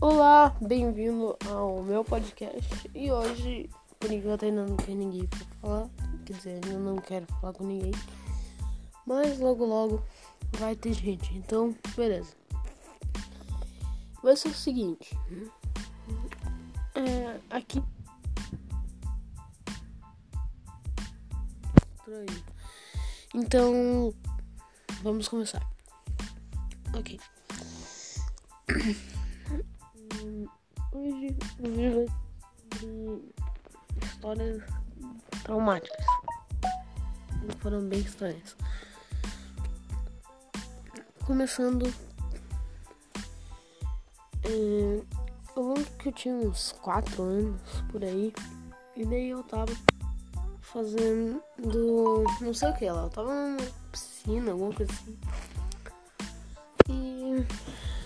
Olá, bem-vindo ao meu podcast. E hoje, por enquanto, ainda não tem ninguém pra falar. Quer dizer, ainda não quero falar com ninguém. Mas logo, logo vai ter gente. Então, beleza. Vai ser o seguinte: é, aqui. Então, vamos começar. Ok. Vai sobre histórias traumáticas. Foram bem estranhas. Começando. É, eu lembro que eu tinha uns 4 anos por aí. E daí eu tava fazendo. Não sei o que lá. Eu tava numa piscina, alguma coisa assim. E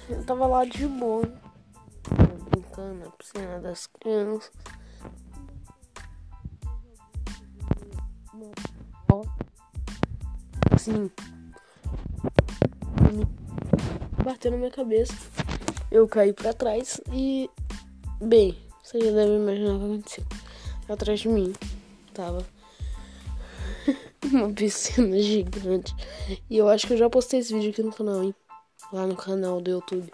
eu tava lá de boa na piscina das crianças. Assim, bateu na minha cabeça. Eu caí pra trás e, bem, você já deve imaginar o que aconteceu. Atrás de mim tava uma piscina gigante. E eu acho que eu já postei esse vídeo aqui no canal, hein? Lá no canal do YouTube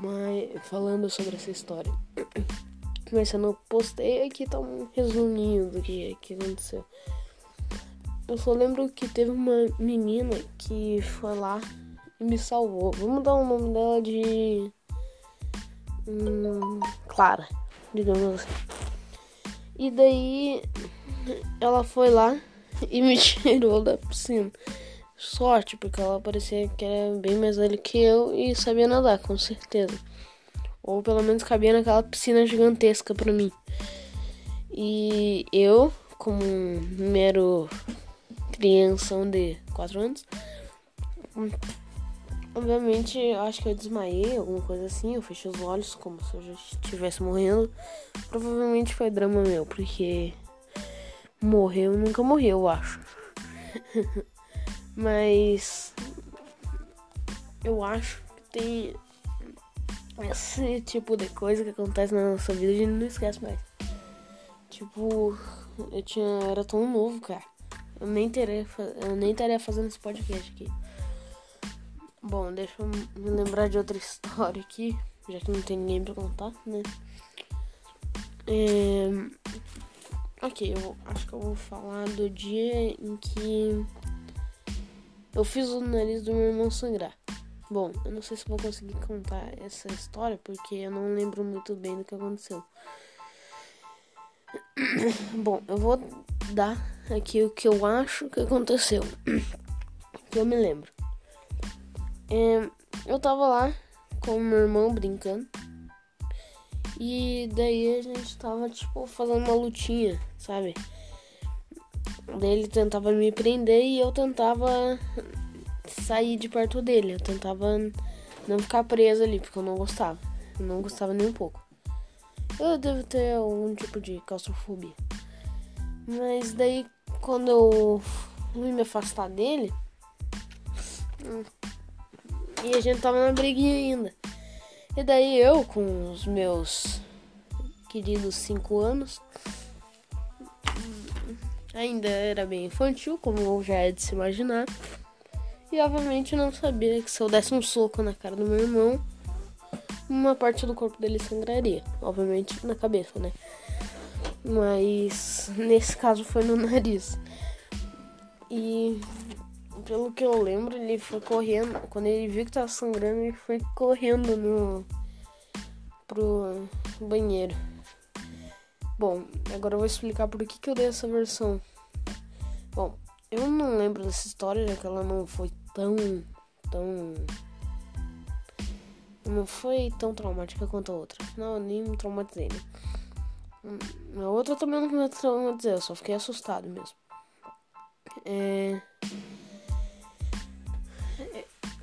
mas falando sobre essa história. Mas eu não postei aqui tá um resuminho do que, que aconteceu. Eu só lembro que teve uma menina que foi lá e me salvou. Vamos dar o nome dela de. Hum, Clara, digamos assim. E daí ela foi lá e me tirou da piscina sorte, porque ela parecia que era bem mais velha que eu e sabia nadar, com certeza. Ou pelo menos cabia naquela piscina gigantesca para mim. E eu, como um mero criança de 4 anos, obviamente acho que eu desmaiei, alguma coisa assim. Eu fechei os olhos como se eu já estivesse morrendo. Provavelmente foi drama meu, porque morreu nunca morreu, eu acho. Mas eu acho que tem esse tipo de coisa que acontece na nossa vida, a gente não esquece mais. Tipo, eu tinha eu era tão novo, cara. Eu nem teria, eu nem estaria fazendo esse podcast aqui. Bom, deixa eu me lembrar de outra história aqui, já que não tem ninguém pra contar, né? É... Ok, eu acho que eu vou falar do dia em que eu fiz o nariz do meu irmão sangrar. Bom, eu não sei se vou conseguir contar essa história porque eu não lembro muito bem do que aconteceu. Bom, eu vou dar aqui o que eu acho que aconteceu. que eu me lembro. É, eu tava lá com meu irmão brincando. E daí a gente tava, tipo, fazendo uma lutinha, sabe? Ele tentava me prender e eu tentava sair de perto dele. Eu tentava não ficar preso ali, porque eu não gostava. Eu não gostava nem um pouco. Eu devo ter algum tipo de claustrofobia. Mas daí, quando eu fui me afastar dele, e a gente tava na briguinha ainda. E daí eu, com os meus queridos 5 anos, ainda era bem infantil, como já é de se imaginar. E obviamente não sabia que se eu desse um soco na cara do meu irmão, uma parte do corpo dele sangraria. Obviamente na cabeça, né? Mas nesse caso foi no nariz. E pelo que eu lembro, ele foi correndo. Quando ele viu que tava sangrando, ele foi correndo no pro banheiro. Bom, agora eu vou explicar por que, que eu dei essa versão. Bom, eu não lembro dessa história, já que ela não foi tão. tão. Não foi tão traumática quanto a outra. Não, nem me traumatizei, né? Hum, a outra também não me traumatizei, eu só fiquei assustado mesmo. É.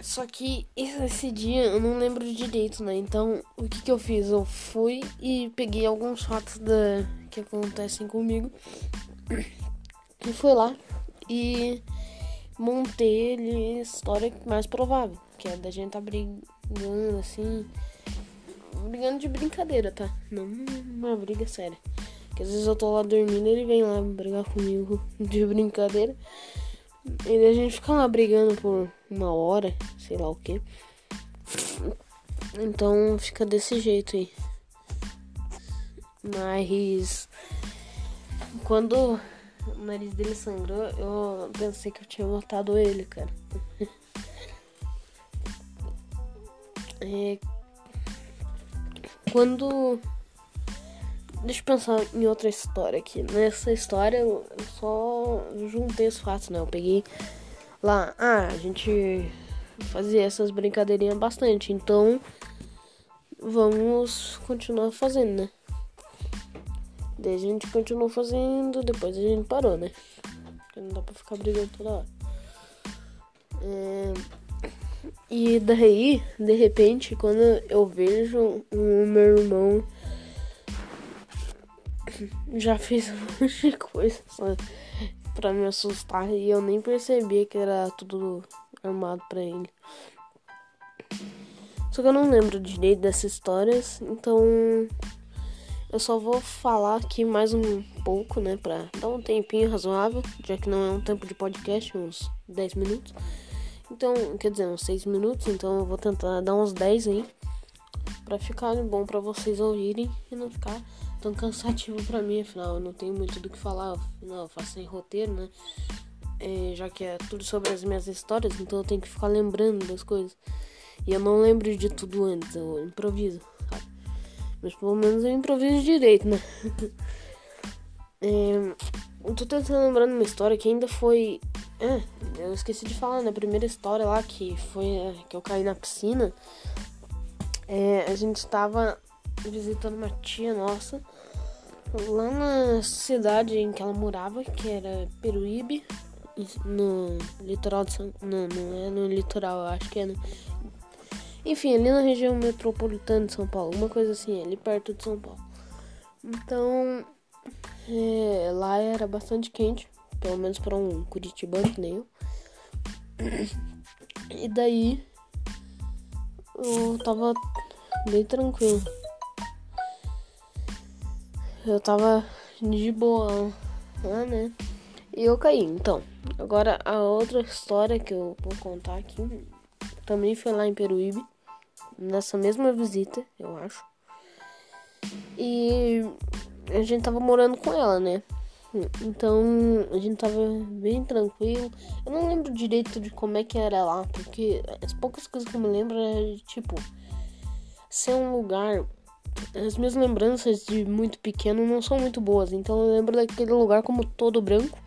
Só que esse dia eu não lembro direito, né? Então, o que, que eu fiz? Eu fui e peguei alguns fatos da, que acontecem comigo. E fui lá e montei ele a história mais provável, que é da gente tá brigando assim, brigando de brincadeira, tá? Não uma briga séria. Que às vezes eu tô lá dormindo ele vem lá brigar comigo de brincadeira. E a gente fica lá brigando por uma hora, sei lá o que. Então fica desse jeito aí. Mas quando o nariz dele sangrou, eu pensei que eu tinha matado ele, cara. é, quando. Deixa eu pensar em outra história aqui. Nessa história eu só juntei os fatos, né? Eu peguei lá. Ah, a gente fazia essas brincadeirinhas bastante, então vamos continuar fazendo, né? Daí a gente continuou fazendo, depois a gente parou, né? Porque não dá pra ficar brigando toda hora. É... E daí, de repente, quando eu vejo o meu irmão já fez um monte de coisa pra me assustar e eu nem percebia que era tudo armado pra ele. Só que eu não lembro direito dessas histórias, então eu só vou falar aqui mais um pouco, né, pra dar um tempinho razoável, já que não é um tempo de podcast, uns 10 minutos. Então, quer dizer, uns 6 minutos, então eu vou tentar dar uns 10 aí, pra ficar bom pra vocês ouvirem e não ficar tão cansativo pra mim, afinal eu não tenho muito do que falar, afinal eu faço sem roteiro, né, é, já que é tudo sobre as minhas histórias, então eu tenho que ficar lembrando das coisas. E eu não lembro de tudo antes, eu improviso. Mas pelo menos eu improviso direito, né? é, eu tô tentando lembrar uma história que ainda foi. É, eu esqueci de falar, né? primeira história lá que foi é, que eu caí na piscina. É, a gente estava visitando uma tia nossa lá na cidade em que ela morava, que era Peruíbe, no litoral de São. Não, não é no litoral, acho que é no enfim, ali na região metropolitana de São Paulo, uma coisa assim, ali perto de São Paulo. Então, é, lá era bastante quente, pelo menos para um curitibano que nem eu. E daí, eu tava bem tranquilo. Eu tava de boa lá, né? E eu caí. Então, agora a outra história que eu vou contar aqui também foi lá em Peruíbe nessa mesma visita, eu acho. E a gente tava morando com ela, né? Então a gente tava bem tranquilo. Eu não lembro direito de como é que era lá, porque as poucas coisas que eu me lembro é tipo ser um lugar. As minhas lembranças de muito pequeno não são muito boas, então eu lembro daquele lugar como todo branco.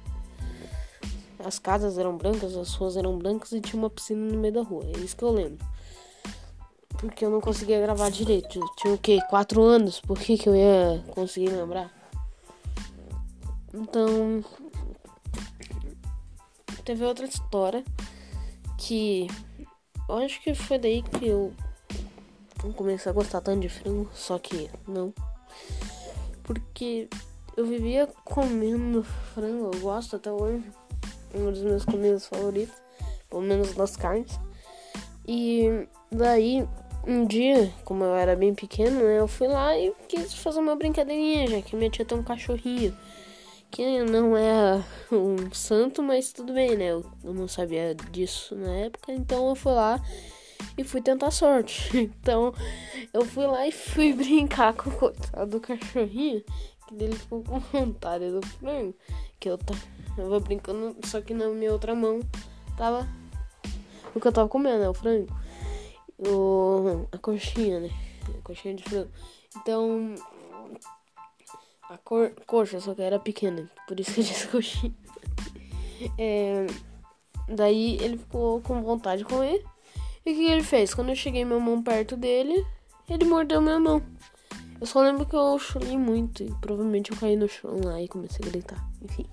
As casas eram brancas, as ruas eram brancas e tinha uma piscina no meio da rua. É isso que eu lembro porque eu não conseguia gravar direito. Eu tinha o quê? Quatro anos? Por que, que eu ia conseguir lembrar? Então. Teve outra história que. Eu acho que foi daí que eu comecei a gostar tanto de frango, só que não. Porque eu vivia comendo frango, eu gosto até hoje. Uma das minhas comidas favoritas, pelo menos das carnes. E daí um dia, como eu era bem pequeno, né, eu fui lá e quis fazer uma brincadeirinha, já que minha tia tem um cachorrinho. Que não é um santo, mas tudo bem, né? Eu não sabia disso na época, então eu fui lá e fui tentar sorte. Então eu fui lá e fui brincar com o coitado do cachorrinho, que dele ficou com vontade do frango. Que eu tava brincando, só que na minha outra mão tava o que eu tava comendo, né? O frango o, a coxinha, né? A coxinha de frango. Então, a cor, coxa, só que era pequena, por isso que eu disse coxinha. É, daí ele ficou com vontade de comer. E o que ele fez? Quando eu cheguei minha mão perto dele, ele mordeu minha mão. Eu só lembro que eu chorei muito e provavelmente eu caí no chão lá e comecei a gritar. Enfim.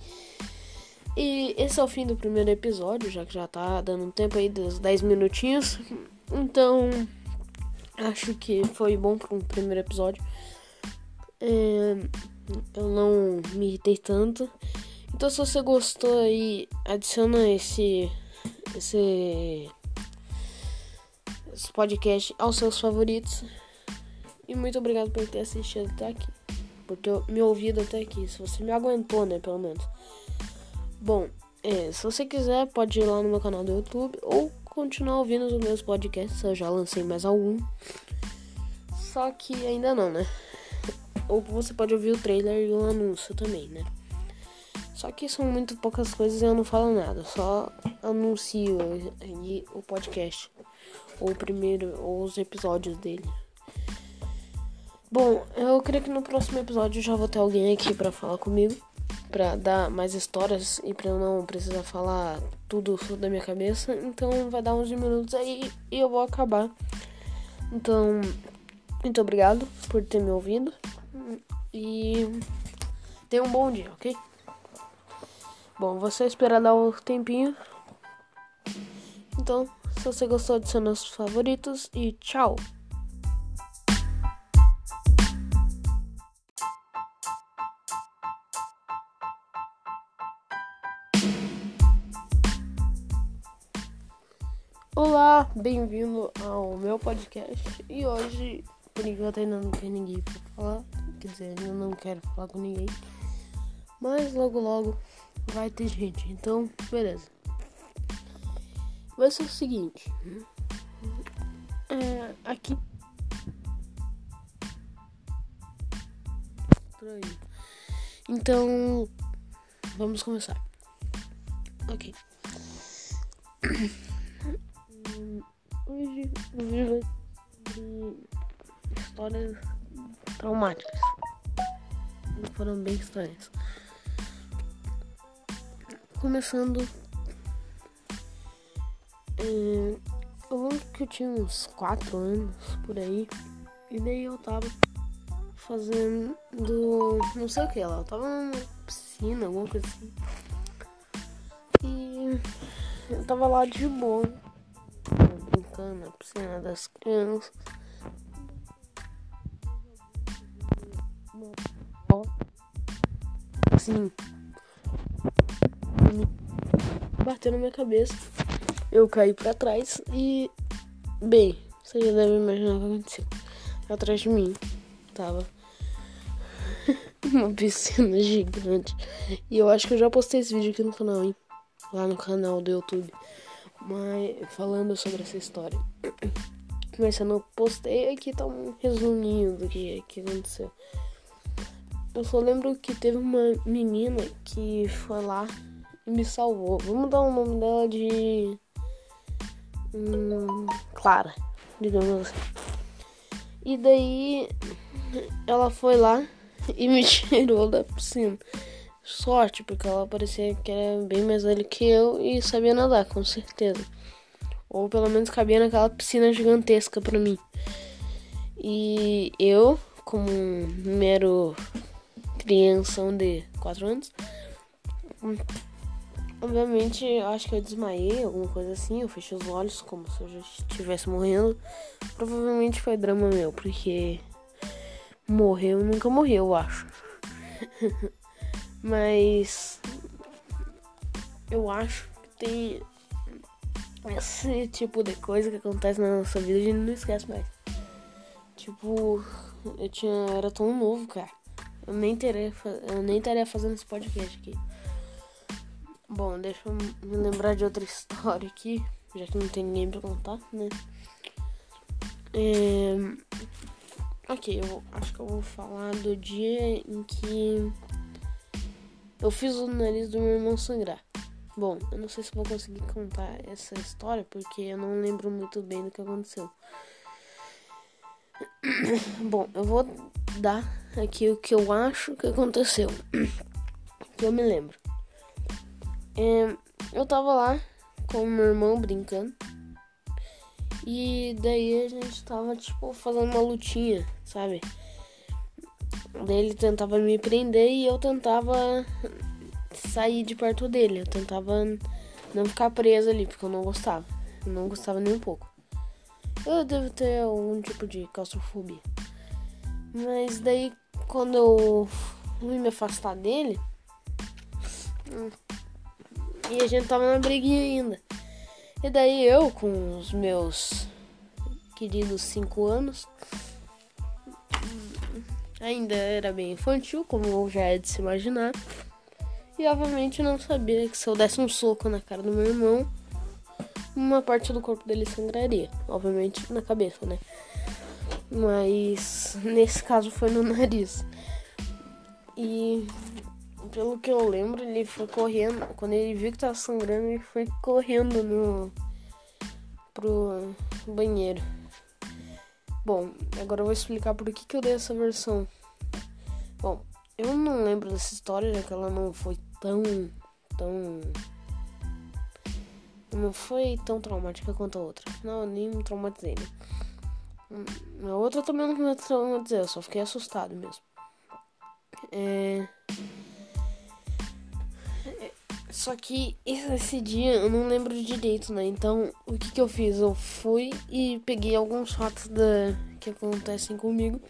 E esse é o fim do primeiro episódio, já que já tá dando um tempo aí dos 10 minutinhos. Então, acho que foi bom um primeiro episódio. É, eu não me irritei tanto. Então, se você gostou aí, adiciona esse, esse, esse podcast aos seus favoritos. E muito obrigado por ter assistido até aqui. Por ter me ouvido até aqui. Se você me aguentou, né, pelo menos. Bom, é, se você quiser, pode ir lá no meu canal do YouTube ou continuar ouvindo os meus podcasts. Eu já lancei mais algum. Só que ainda não, né? Ou você pode ouvir o trailer e o anúncio também, né? Só que são muito poucas coisas e eu não falo nada, só anuncio o podcast, o primeiro, ou os episódios dele. Bom, eu creio que no próximo episódio já vou ter alguém aqui para falar comigo, para dar mais histórias e para eu não precisar falar tudo da minha cabeça. Então vai dar uns minutos aí e eu vou acabar. Então, muito obrigado por ter me ouvido e tenha um bom dia, ok? Bom, você esperar dar um tempinho. Então, se você gostou ser nossos favoritos e tchau! Olá, bem-vindo ao meu podcast. E hoje, por enquanto, ainda não tem ninguém pra falar. Quer dizer, ainda não quero falar com ninguém. Mas logo, logo vai ter gente. Então, beleza. Vai ser o seguinte. É, aqui. Então, vamos começar. Ok. Hoje o vídeo de histórias traumáticas. Foram bem estranhas. Começando. É, eu lembro que eu tinha uns 4 anos por aí. E daí eu tava fazendo. Não sei o que lá. Eu tava numa piscina, alguma coisa assim. E eu tava lá de boa. Brincando na piscina das crianças. Assim bateu na minha cabeça. Eu caí para trás e. Bem, você já deve imaginar o que aconteceu. Atrás de mim tava uma piscina gigante. E eu acho que eu já postei esse vídeo aqui no canal, hein? Lá no canal do YouTube. Mas falando sobre essa história. Mas se eu não postei, aqui tá um resuminho do que, que aconteceu. Eu só lembro que teve uma menina que foi lá e me salvou. Vamos dar o nome dela de. Hum, Clara, digamos assim. E daí ela foi lá e me tirou da piscina. Sorte, porque ela parecia que era bem mais velha que eu e sabia nadar, com certeza. Ou pelo menos cabia naquela piscina gigantesca pra mim. E eu, como um mero criança de 4 anos, Obviamente, eu acho que eu desmaiei, alguma coisa assim. Eu fechei os olhos como se eu já estivesse morrendo. Provavelmente foi drama meu, porque morreu nunca morreu, eu acho. Mas eu acho que tem esse tipo de coisa que acontece na nossa vida, a gente não esquece mais. Tipo, eu tinha eu era tão novo, cara. Eu nem teria, eu nem estaria fazendo esse podcast aqui. Bom, deixa eu me lembrar de outra história aqui, já que não tem ninguém pra contar, né? É... Ok, eu acho que eu vou falar do dia em que eu fiz o nariz do meu irmão sangrar. Bom, eu não sei se vou conseguir contar essa história porque eu não lembro muito bem do que aconteceu. Bom, eu vou dar aqui o que eu acho que aconteceu. Que eu me lembro. É, eu tava lá com meu irmão brincando. E daí a gente tava, tipo, fazendo uma lutinha, sabe? Daí ele tentava me prender e eu tentava sair de perto dele. Eu tentava não ficar preso ali, porque eu não gostava. Eu não gostava nem um pouco. Eu devo ter algum tipo de claustrofobia. Mas daí, quando eu fui me afastar dele, e a gente tava na briguinha ainda. E daí eu, com os meus queridos 5 anos, ainda era bem infantil, como já é de se imaginar. E obviamente não sabia que se eu desse um soco na cara do meu irmão, uma parte do corpo dele sangraria. Obviamente na cabeça, né? Mas nesse caso foi no nariz. E pelo que eu lembro, ele foi correndo. Quando ele viu que tava sangrando, ele foi correndo no pro banheiro. Bom, agora eu vou explicar por que, que eu dei essa versão. Bom, eu não lembro dessa história, já que ela não foi tão. tão. Não foi tão traumática quanto a outra. Não, nem me traumatizei, né? Hum, a outra também não me traumatizei, eu só fiquei assustado mesmo. É. Só que esse dia eu não lembro direito, né? Então, o que, que eu fiz? Eu fui e peguei alguns fatos da, que acontecem comigo.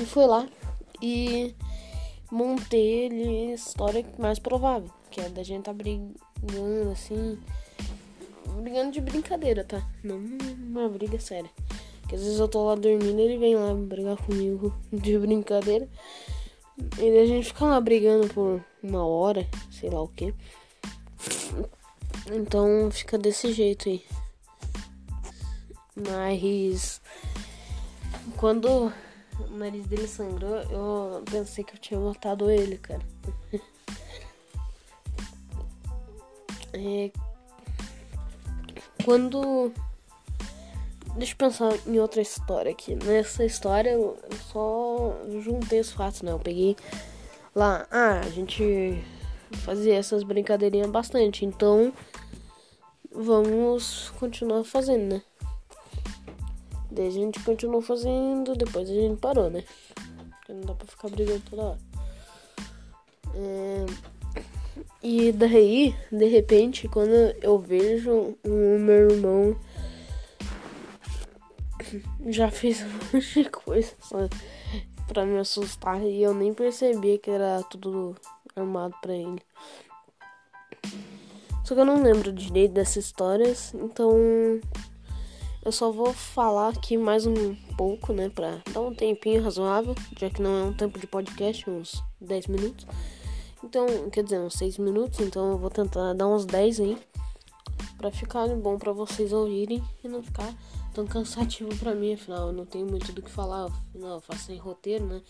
E fui lá e montei ele a história mais provável. Que é da gente tá brigando assim. Brigando de brincadeira, tá? Não uma briga séria. Que às vezes eu tô lá dormindo ele vem lá brigar comigo de brincadeira. E a gente fica lá brigando por uma hora, sei lá o que. Então fica desse jeito aí. Mas quando o nariz dele sangrou, eu pensei que eu tinha matado ele, cara. é, quando Deixa eu pensar em outra história aqui. Nessa história eu só juntei os fatos, né? Eu peguei lá, ah, a gente fazia essas brincadeirinhas bastante, então vamos continuar fazendo, né? Daí a gente continuou fazendo, depois a gente parou, né? Porque não dá pra ficar brigando toda hora. É... E daí, de repente, quando eu vejo o meu irmão já fiz um monte de coisa pra me assustar e eu nem percebia que era tudo armado pra ele. Só que eu não lembro direito dessas histórias, então eu só vou falar aqui mais um pouco, né, pra dar um tempinho razoável, já que não é um tempo de podcast, uns 10 minutos. Então, quer dizer, uns 6 minutos, então eu vou tentar dar uns 10 aí, pra ficar bom pra vocês ouvirem e não ficar tão cansativo para mim, afinal eu não tenho muito do que falar, afinal eu faço sem roteiro, né?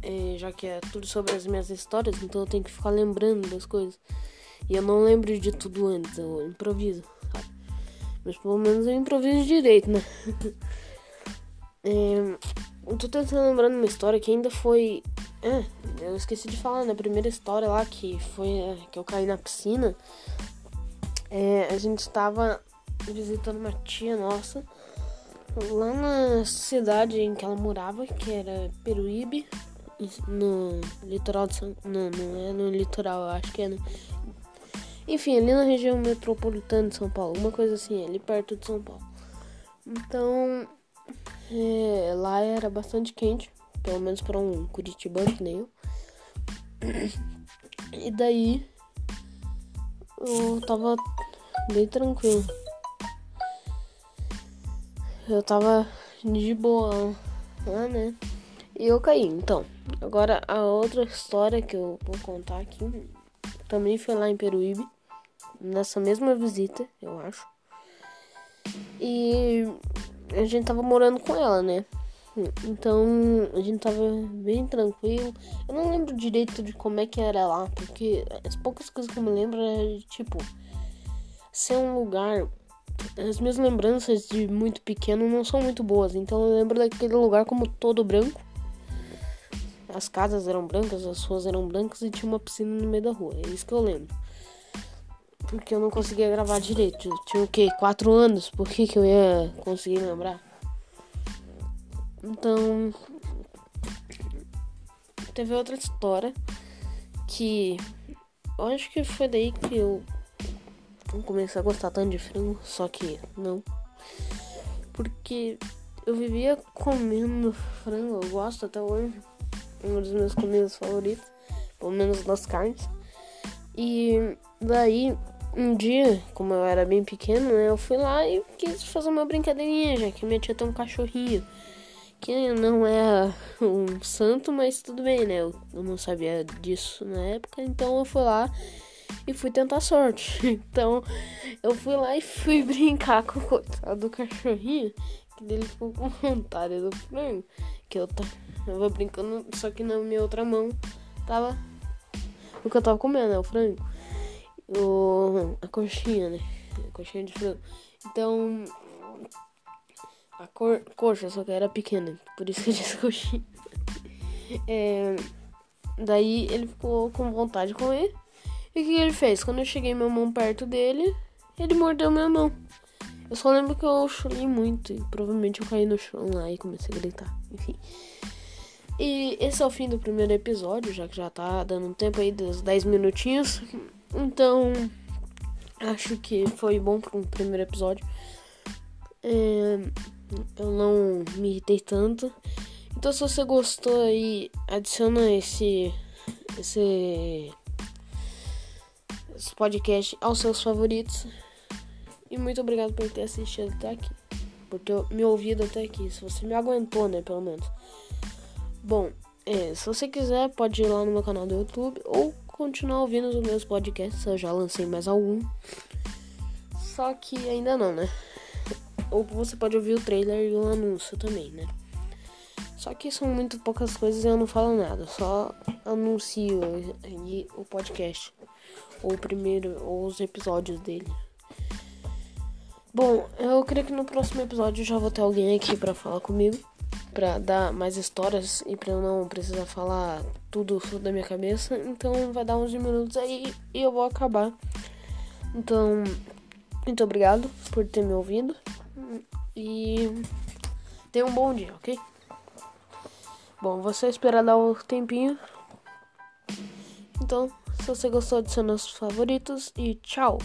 É, já que é tudo sobre as minhas histórias, então eu tenho que ficar lembrando das coisas. E eu não lembro de tudo antes, eu improviso, sabe? Mas pelo menos eu improviso direito, né? é, eu tô tentando lembrar uma história que ainda foi. É, eu esqueci de falar na primeira história lá que foi é, que eu caí na piscina. É, a gente estava visitando uma tia nossa lá na cidade em que ela morava, que era Peruíbe, no litoral de São... Não, não é no litoral, acho que é no... Enfim, ali na região metropolitana de São Paulo, uma coisa assim, ali perto de São Paulo. Então, é, lá era bastante quente, pelo menos para um curitibano que nem eu. E daí, eu tava bem tranquilo eu tava de boa lá, né? E eu caí. Então, agora a outra história que eu vou contar aqui também foi lá em Peruíbe, nessa mesma visita, eu acho. E a gente tava morando com ela, né? Então a gente tava bem tranquilo. Eu não lembro direito de como é que era lá, porque as poucas coisas que eu me lembro é tipo ser um lugar as minhas lembranças de muito pequeno não são muito boas, então eu lembro daquele lugar como todo branco. As casas eram brancas, as ruas eram brancas e tinha uma piscina no meio da rua. É isso que eu lembro. Porque eu não conseguia gravar direito. Eu tinha o quê? Quatro anos? Por que, que eu ia conseguir lembrar? Então. Teve outra história que. Eu acho que foi daí que eu comecei a gostar tanto de frango, só que não. Porque eu vivia comendo frango, eu gosto até hoje. É uma das minhas comidas favoritas, pelo menos das carnes. E daí, um dia, como eu era bem pequeno, né, eu fui lá e quis fazer uma brincadeirinha, já que minha tia tem um cachorrinho que não é um santo, mas tudo bem, né? Eu, eu não sabia disso na época, então eu fui lá e fui tentar sorte. Então eu fui lá e fui brincar com o coitado do cachorrinho, que dele ficou com vontade do frango, que eu tava brincando, só que na minha outra mão tava o que eu tava comendo, né? O frango. O, a coxinha, né? A coxinha de frango. Então, a cor, coxa, só que era pequena, por isso que eu disse coxinha. É, daí ele ficou com vontade de comer. E o que ele fez? Quando eu cheguei minha mão perto dele, ele mordeu minha mão. Eu só lembro que eu chorei muito e provavelmente eu caí no chão lá e comecei a gritar. Enfim. E esse é o fim do primeiro episódio, já que já tá dando um tempo aí dos 10 minutinhos. Então, acho que foi bom um primeiro episódio. É, eu não me irritei tanto. Então, se você gostou aí, adiciona esse, esse, esse podcast aos seus favoritos. E muito obrigado por ter assistido até aqui. Por ter me ouvido até aqui. Se você me aguentou, né, pelo menos. Bom, é, se você quiser, pode ir lá no meu canal do YouTube ou continuar ouvindo os meus podcasts. Eu já lancei mais algum. Só que ainda não, né? Ou você pode ouvir o trailer e o anúncio também, né? Só que são muito poucas coisas e eu não falo nada, só anuncio o podcast, ou o primeiro, ou os episódios dele. Bom, eu creio que no próximo episódio já vou ter alguém aqui para falar comigo, para dar mais histórias e para não precisar falar tudo da minha cabeça. Então vai dar uns minutos aí e eu vou acabar. Então, muito obrigado por ter me ouvido. E tenha um bom dia, ok? Bom, você esperar dar um tempinho. Então, se você gostou ser nossos favoritos e tchau!